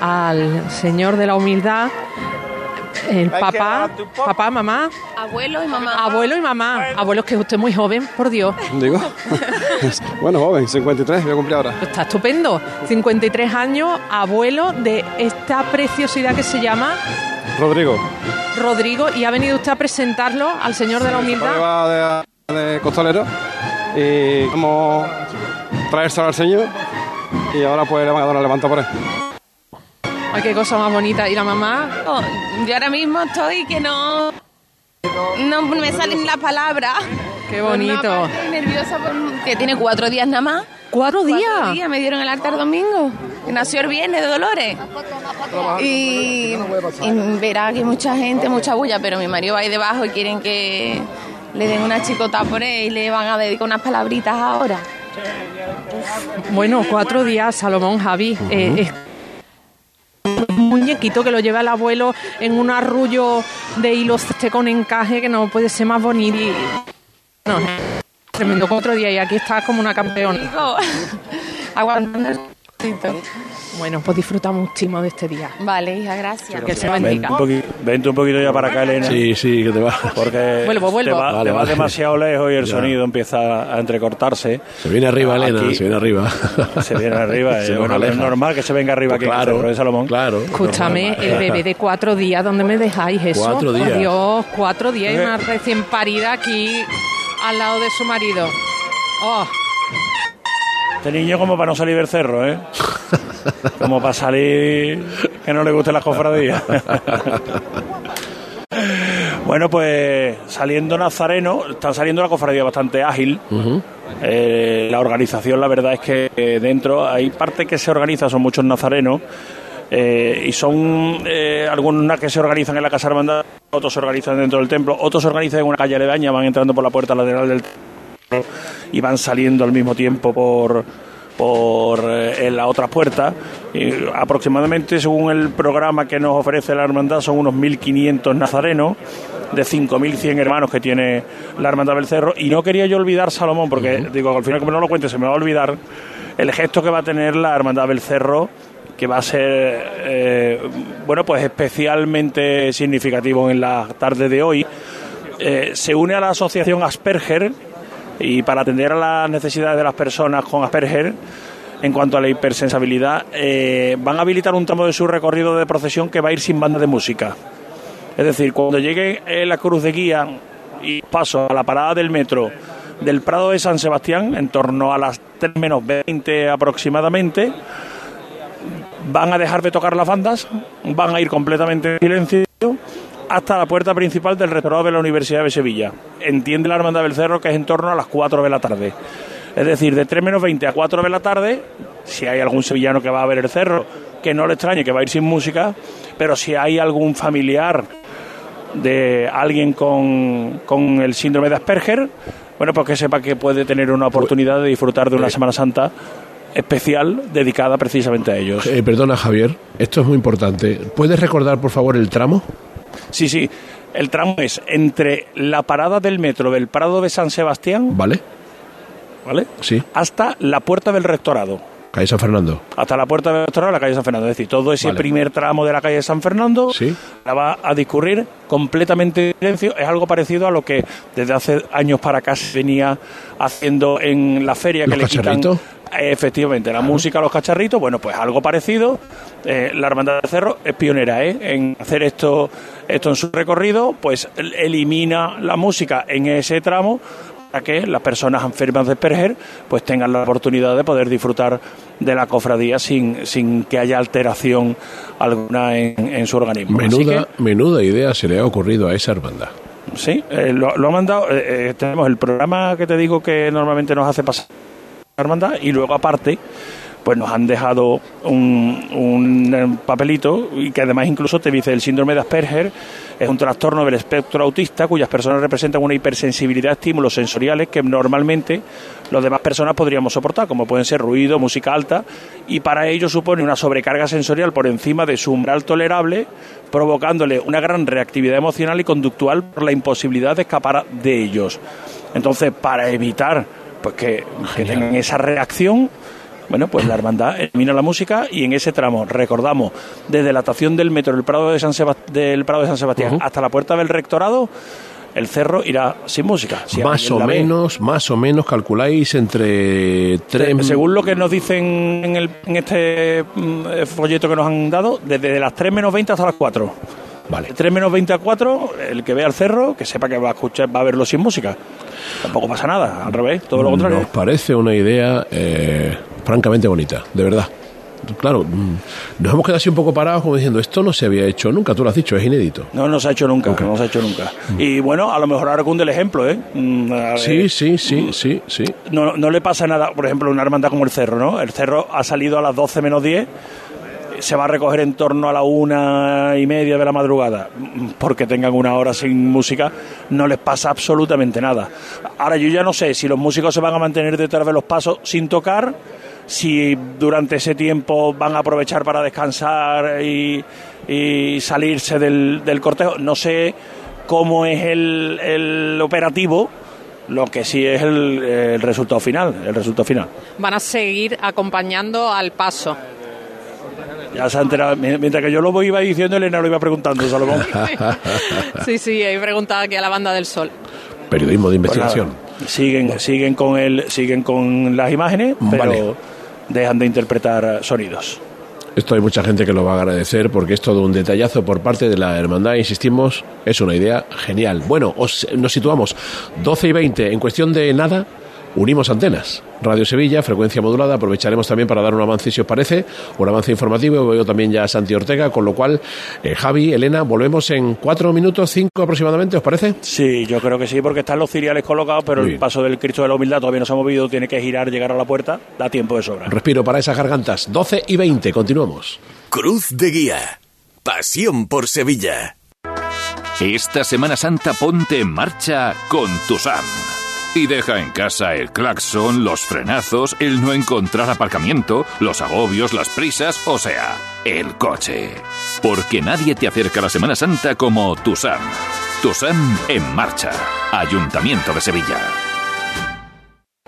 al Señor de la Humildad, el papá, papá, mamá. Abuelo y mamá. Abuelo y mamá. Abuelo, es que usted es muy joven, por Dios. Digo. bueno, joven, 53, voy a cumplir ahora. Está estupendo. 53 años, abuelo de esta preciosidad que se llama. Rodrigo. Rodrigo, y ha venido usted a presentarlo al Señor de la Humildad. De, de costalero. Y vamos a traérselo al Señor. Y ahora pues le van a dar una levanta por él. Ay, qué cosa más bonita. ¿Y la mamá? Oh, yo ahora mismo estoy que no. No me salen las palabras. Qué bonito. Estoy nerviosa porque tiene cuatro días nada más. ¿Cuatro días? Cuatro días me dieron el altar domingo. nació el viernes de Dolores. Y, y verá que mucha gente, mucha bulla, pero mi marido va ahí debajo y quieren que le den una chicota por él y le van a dedicar unas palabritas ahora. Bueno, cuatro días, Salomón Javi. Eh, un muñequito que lo lleva el abuelo en un arrullo de hilos este con encaje que no puede ser más bonito. Y... No, tremendo cuatro días y aquí está como una campeona. Aguantando bueno, pues disfrutamos muchísimo de este día. Vale, hija, gracias. Que se bendiga. Vente un, poquito, vente un poquito ya para acá, Elena. Sí, sí, que te va. Porque vuelvo, vuelvo. te va, Vale, te va vale. demasiado lejos y el Ya. sonido empieza a entrecortarse. Se viene arriba, Elena, Aquí- se viene arriba. Se viene arriba. Se eh, nos bueno, aleja. es normal que se venga arriba aquí en el claro, de Salomón. Claro. Escúchame, normal. el bebé de cuatro días, ¿dónde me dejáis eso? Cuatro días. Por Dios, cuatro días y una recién parida aquí al lado de su marido. Oh, Este niño como para no salir del cerro, ¿eh? Como para salir que no le gusten las cofradías. bueno, pues saliendo Nazareno, está saliendo la cofradía bastante ágil. Eh, la organización, la verdad es que eh, dentro hay parte que se organiza, son muchos nazarenos. eh, y son eh, algunas que se organizan en la Casa Hermandad, otros se organizan dentro del templo, otros se organizan en una calle aledaña, van entrando por la puerta lateral del templo y van saliendo al mismo tiempo por, por eh, en la otra puerta. Eh, aproximadamente, según el programa que nos ofrece la hermandad, son unos 1.500 nazarenos de 5.100 hermanos que tiene la hermandad del Cerro. Y no quería yo olvidar, Salomón, porque digo, al final como no lo cuente se me va a olvidar el gesto que va a tener la hermandad del Cerro que va a ser eh, bueno pues especialmente significativo en la tarde de hoy eh, se une a la asociación Asperger y para atender a las necesidades de las personas con Asperger en cuanto a la hipersensibilidad, eh, van a habilitar un tramo de su recorrido de procesión que va a ir sin banda de música. Es decir, cuando llegue la cruz de guía y paso a la parada del metro del Prado de San Sebastián, en torno a las 3 menos 20 aproximadamente, van a dejar de tocar las bandas, van a ir completamente en silencio hasta la puerta principal del rectorado de la Universidad de Sevilla. Entiende la Hermandad del Cerro que es en torno a las 4 de la tarde. Es decir, de 3 menos 20 a 4 de la tarde, si hay algún sevillano que va a ver el cerro, que no le extrañe que va a ir sin música, pero si hay algún familiar de alguien con, el síndrome de Asperger, bueno, pues que sepa que puede tener una oportunidad de disfrutar de una Semana Santa especial dedicada precisamente a ellos. Eh, perdona, Javier, esto es muy importante. ¿Puedes recordar, por favor, el tramo? Sí, sí. El tramo es entre la parada del metro del Prado de San Sebastián. Vale. ¿vale? Sí. Hasta la puerta del rectorado. Calle San Fernando. Hasta la puerta del rectorado de la calle San Fernando. Es decir, todo ese primer tramo de la calle San Fernando ¿Sí? la va a discurrir completamente en silencio. Es algo parecido a lo que desde hace años para acá se venía haciendo en la feria que le quitan. Efectivamente, la música, los cacharritos, bueno, pues algo parecido. Eh, la Hermandad de Cerro es pionera ¿eh? en hacer esto, esto en su recorrido, pues elimina la música en ese tramo para que las personas enfermas de Asperger pues tengan la oportunidad de poder disfrutar de la cofradía sin, sin que haya alteración alguna en, su organismo. Menuda, menuda idea se le ha ocurrido a esa hermandad. Sí, eh, lo, ha mandado. Eh, eh, tenemos el programa que te digo que normalmente nos hace pasar hermandad y luego aparte pues nos han dejado un, un, papelito y que además incluso te dice el síndrome de Asperger es un trastorno del espectro autista cuyas personas representan una hipersensibilidad a estímulos sensoriales que normalmente los demás personas podríamos soportar, como pueden ser ruido, música alta, y para ello supone una sobrecarga sensorial por encima de su umbral tolerable, provocándole una gran reactividad emocional y conductual por la imposibilidad de escapar de ellos. Entonces, para evitar pues que tengan esa reacción, bueno, pues la hermandad elimina la música y en ese tramo, recordamos, desde la estación del metro del Prado de San, del Prado de San Sebastián hasta la puerta del rectorado, el cerro irá sin música. más o menos, más o menos calculáis entre tres... Según lo que nos dicen en, el, en este mm, folleto que nos han dado, desde las 3 menos 20 hasta las 4. Vale. De 3 menos 20 a 4, el que vea el cerro, que sepa que va a escuchar, va a verlo sin música. Tampoco pasa nada, al revés, todo lo contrario. Nos parece una idea eh, francamente bonita, de verdad. Claro, mm, nos hemos quedado así un poco parados como diciendo, esto no se había hecho nunca, tú lo has dicho, es inédito. No, no se ha hecho nunca, no se ha hecho nunca. Y bueno, a lo mejor ahora cunde el ejemplo, ¿eh? Mm, sí, sí, sí, sí, sí. No, no le pasa nada, por ejemplo, una hermandad como el Cerro, ¿no? El Cerro ha salido a las 12 menos 10 se va a recoger en torno a la una y media de la madrugada, porque tengan una hora sin música, no les pasa absolutamente nada. Ahora yo ya no sé si los músicos se van a mantener detrás de los pasos sin tocar, si durante ese tiempo van a aprovechar para descansar y, salirse del, cortejo, no sé cómo es el, operativo, lo que sí es el, resultado final, el resultado final. Van a seguir acompañando al paso. Ya se ha enterado. Mientras que yo lo iba diciendo, Elena lo iba preguntando, Salomón. sí, sí, he preguntado aquí a la banda del sol. Periodismo de pues investigación. siguen, siguen con el, siguen con las imágenes, pero dejan de interpretar sonidos. Esto hay mucha gente que lo va a agradecer porque es todo un detallazo por parte de la hermandad, insistimos, es una idea genial. Bueno, nos situamos 12 y 20 en cuestión de nada unimos antenas. Radio Sevilla, frecuencia modulada, aprovecharemos también para dar un avance, si os parece, un avance informativo, veo también ya a Santi Ortega, con lo cual, eh, Javi, Elena, volvemos en cuatro minutos, cinco aproximadamente, ¿os parece? Sí, yo creo que sí, porque están los ciriales colocados, pero el paso del Cristo de la Humildad todavía no se ha movido, tiene que girar, llegar a la puerta, da tiempo de sobra. Respiro para esas gargantas, 12 y 20, continuamos. Cruz de Guía, pasión por Sevilla. Esta Semana Santa ponte en marcha con tu SAM. Y deja en casa el claxon, los frenazos, el no encontrar aparcamiento, los agobios, las prisas, o sea, el coche. Porque nadie te acerca a la Semana Santa como Tusam. Tusam en marcha. Ayuntamiento de Sevilla.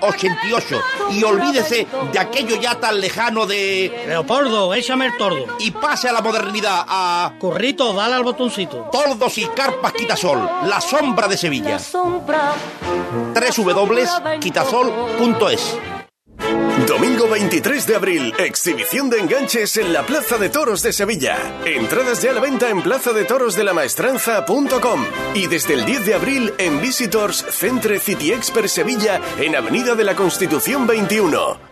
88. Y olvídese de aquello ya tan lejano de Leopoldo, échame el tordo. y pase a la modernidad a Currito, dale al botoncito. Tordos y Carpas Quitasol, la sombra de Sevilla. Sombra. www.quitasol.es Domingo 23 de abril, exhibición de enganches en la Plaza de Toros de Sevilla. Entradas ya a la venta en plazadetorosdelamaestranza.com y desde el 10 de abril en Visitors Centre City Expert Sevilla en Avenida de la Constitución 21.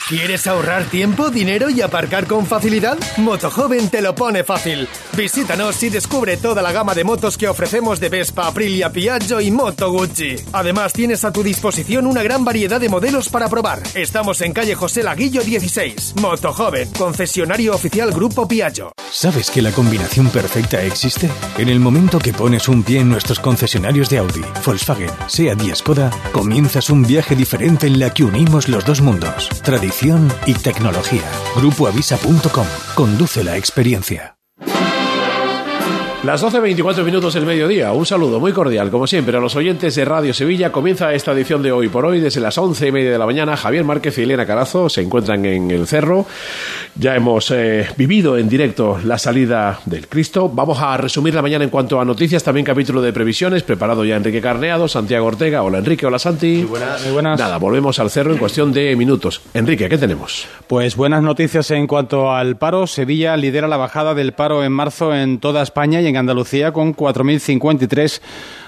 ¿Quieres ahorrar tiempo, dinero y aparcar con facilidad? Motojoven te lo pone fácil. Visítanos y descubre toda la gama de motos que ofrecemos de Vespa, Aprilia, Piaggio y Moto Gucci. Además, tienes a tu disposición una gran variedad de modelos para probar. Estamos en calle José Laguillo 16. Motojoven, concesionario oficial Grupo Piaggio. ¿Sabes que la combinación perfecta existe? En el momento que pones un pie en nuestros concesionarios de Audi, Volkswagen, Seat y Skoda, comienzas un viaje diferente en la que unimos los dos mundos, tradición y tecnología. Grupoavisa.com. Conduce la experiencia. Las 12.24 minutos del mediodía. Un saludo muy cordial, como siempre, a los oyentes de Radio Sevilla. Comienza esta edición de hoy por hoy, desde las 11 y media de la mañana. Javier Márquez y Elena Carazo se encuentran en el cerro. Ya hemos eh, vivido en directo la salida del Cristo. Vamos a resumir la mañana en cuanto a noticias, también capítulo de previsiones. Preparado ya Enrique Carneado, Santiago Ortega. Hola Enrique, hola Santi. Muy buenas. Muy buenas. Nada, volvemos al cerro en cuestión de minutos. Enrique, ¿qué tenemos? Pues buenas noticias en cuanto al paro. Sevilla lidera la bajada del paro en marzo en toda España y en Andalucía con 4.053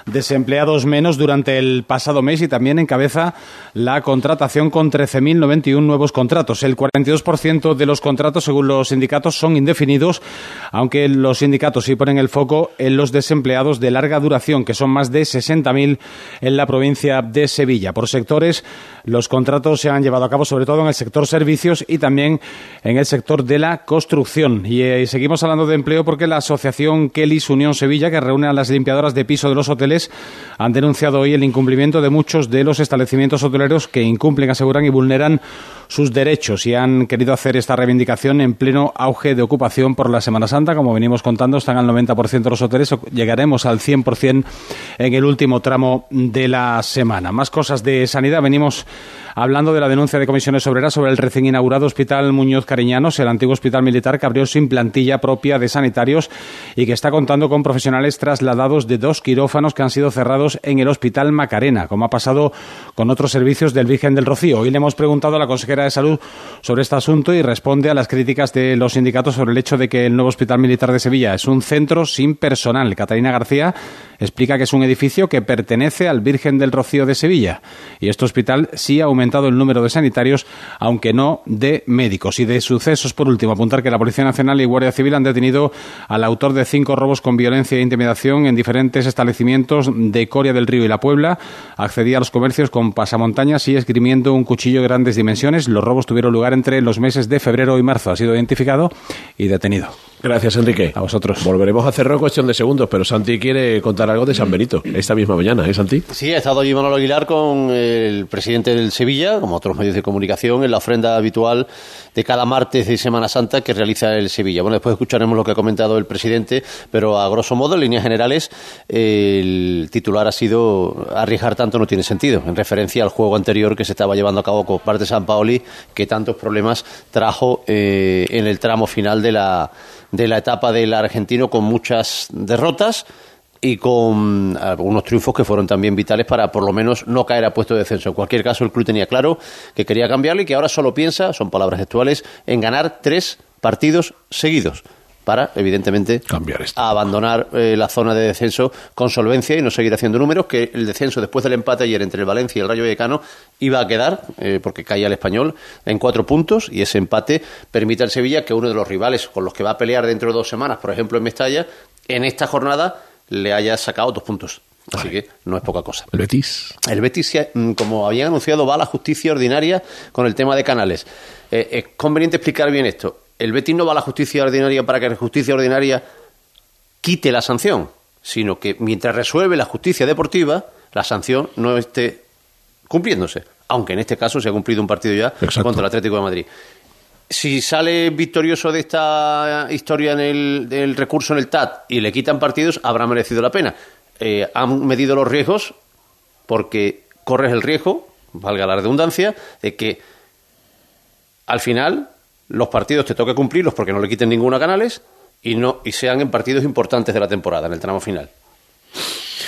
desempleados menos durante el pasado mes y también encabeza la contratación con 13.091 nuevos contratos. El 42% de los contratos, según los sindicatos, son indefinidos, aunque los sindicatos sí ponen el foco en los desempleados de larga duración, que son más de 60.000 en la provincia de Sevilla. Por sectores, los contratos se han llevado a cabo sobre todo en el sector servicios y también en el sector de la construcción. Y eh, seguimos hablando de empleo porque la asociación Kellys Unión Sevilla, que reúne a las limpiadoras de piso de los hoteles, han denunciado hoy el incumplimiento de muchos de los establecimientos hoteleros que incumplen, aseguran y vulneran sus derechos y han querido hacer esta reivindicación en pleno auge de ocupación por la Semana Santa. Como venimos contando, están al 90% los hoteles, llegaremos al 100% en el último tramo de la semana. Más cosas de sanidad. Venimos hablando de la denuncia de comisiones obreras sobre el recién inaugurado Hospital Muñoz Cariñanos, el antiguo hospital militar que abrió sin plantilla propia de sanitarios y que está contando con profesionales trasladados de dos quirófanos que han sido cerrados en el Hospital Macarena, como ha pasado con otros servicios del Virgen del Rocío. Hoy le hemos preguntado a la consejera de Salud sobre este asunto y responde a las críticas de los sindicatos sobre el hecho de que el nuevo Hospital Militar de Sevilla es un centro sin personal. Catalina García explica que es un edificio que pertenece al Virgen del Rocío de Sevilla y este hospital sí ha aumentado el número de sanitarios, aunque no de médicos. Y de sucesos, por último, apuntar que la Policía Nacional y Guardia Civil han detenido al autor de cinco robos con violencia e intimidación en diferentes establecimientos de Coria del Río y La Puebla. Accedía a los comercios con pasamontañas y esgrimiendo un cuchillo de grandes dimensiones. Los robos tuvieron lugar entre los meses de febrero y marzo. Ha sido identificado y detenido. Gracias, Enrique. A vosotros. Volveremos a cerrar cuestión de segundos, pero Santi quiere contar algo de San Benito esta misma mañana, ¿eh, Santi? Sí, ha estado allí Manolo Aguilar con el presidente del Sevilla, como otros medios de comunicación, en la ofrenda habitual de cada martes de Semana Santa que realiza el Sevilla. Bueno, después escucharemos lo que ha comentado el presidente, pero a grosso modo, en líneas generales, el titular ha sido arriesgar tanto no tiene sentido, en referencia al juego anterior que se estaba llevando a cabo con parte de San Paoli, que tantos problemas trajo eh, en el tramo final de la de la etapa del argentino con muchas derrotas y con algunos triunfos que fueron también vitales para por lo menos no caer a puesto de descenso. En cualquier caso, el club tenía claro que quería cambiarlo y que ahora solo piensa, son palabras actuales, en ganar tres partidos seguidos para, evidentemente, Cambiar abandonar eh, la zona de descenso con solvencia y no seguir haciendo números, que el descenso después del empate ayer entre el Valencia y el Rayo Vallecano iba a quedar, eh, porque caía el español, en cuatro puntos y ese empate permite al Sevilla que uno de los rivales con los que va a pelear dentro de dos semanas, por ejemplo en Mestalla, en esta jornada le haya sacado dos puntos. Así que no es poca cosa. El Betis. El Betis, mm, como habían anunciado, va a la justicia ordinaria con el tema de canales. Eh, es conveniente explicar bien esto el Betis no va a la justicia ordinaria para que la justicia ordinaria quite la sanción, sino que mientras resuelve la justicia deportiva, la sanción no esté cumpliéndose, aunque en este caso se ha cumplido un partido ya contra el Atlético de Madrid. Si sale victorioso de esta historia en el, recurso en el TAT y le quitan partidos, habrá merecido la pena. Eh, han medido los riesgos porque corres el riesgo, valga la redundancia, de que al final los partidos te toca cumplirlos porque no le quiten ninguna canales y no y sean en partidos importantes de la temporada, en el tramo final.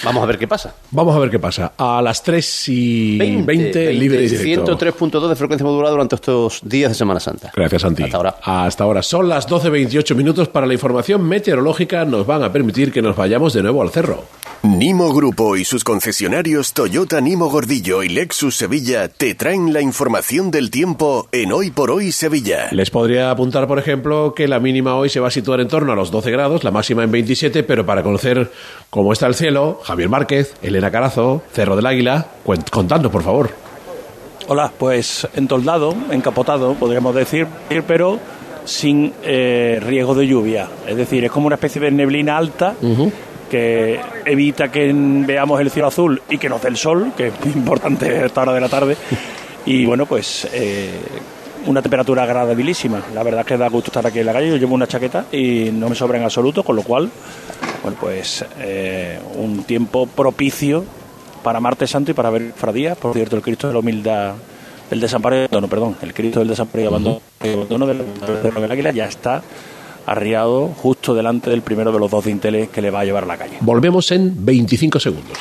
Vamos a ver qué pasa. Vamos a ver qué pasa. A las 3 y 20, libre y directo. 103.2 de frecuencia modulada durante estos días de Semana Santa. Gracias, Santi. Hasta ahora. Hasta ahora. Son las 12.28 minutos para la información meteorológica. Nos van a permitir que nos vayamos de nuevo al cerro. Nimo Grupo y sus concesionarios Toyota Nimo Gordillo y Lexus Sevilla te traen la información del tiempo en Hoy por Hoy Sevilla. Les podría apuntar, por ejemplo, que la mínima hoy se va a situar en torno a los 12 grados, la máxima en 27, pero para conocer cómo está el cielo, Javier Márquez, Elena Carazo, Cerro del Águila, contando, por favor. Hola, pues entoldado, encapotado, podríamos decir, pero sin eh, riesgo de lluvia. Es decir, es como una especie de neblina alta que evita que veamos el cielo azul y que nos dé el sol, que es importante a esta hora de la tarde. Y bueno, pues eh, una temperatura agradabilísima. La verdad es que da gusto estar aquí en la calle. Yo llevo una chaqueta y no me sobra en absoluto, con lo cual, bueno, pues eh, un tiempo propicio para Martes Santo y para ver Fradía. Por cierto, el Cristo de la Humildad, el desamparo y abandono, perdón, el Cristo del desamparo y abandono, abandono del, del Águila ya está arriado justo delante del primero de los dos dinteles que le va a llevar a la calle. Volvemos en 25 segundos.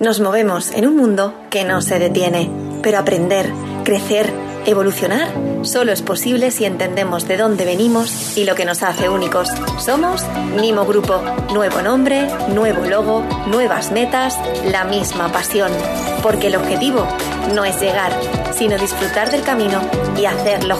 Nos movemos en un mundo que no se detiene, pero aprender, crecer, evolucionar solo es posible si entendemos de dónde venimos y lo que nos hace únicos. Somos Nimo Grupo. Nuevo nombre, nuevo logo, nuevas metas, la misma pasión. Porque el objetivo no es llegar, sino disfrutar del camino y hacerlo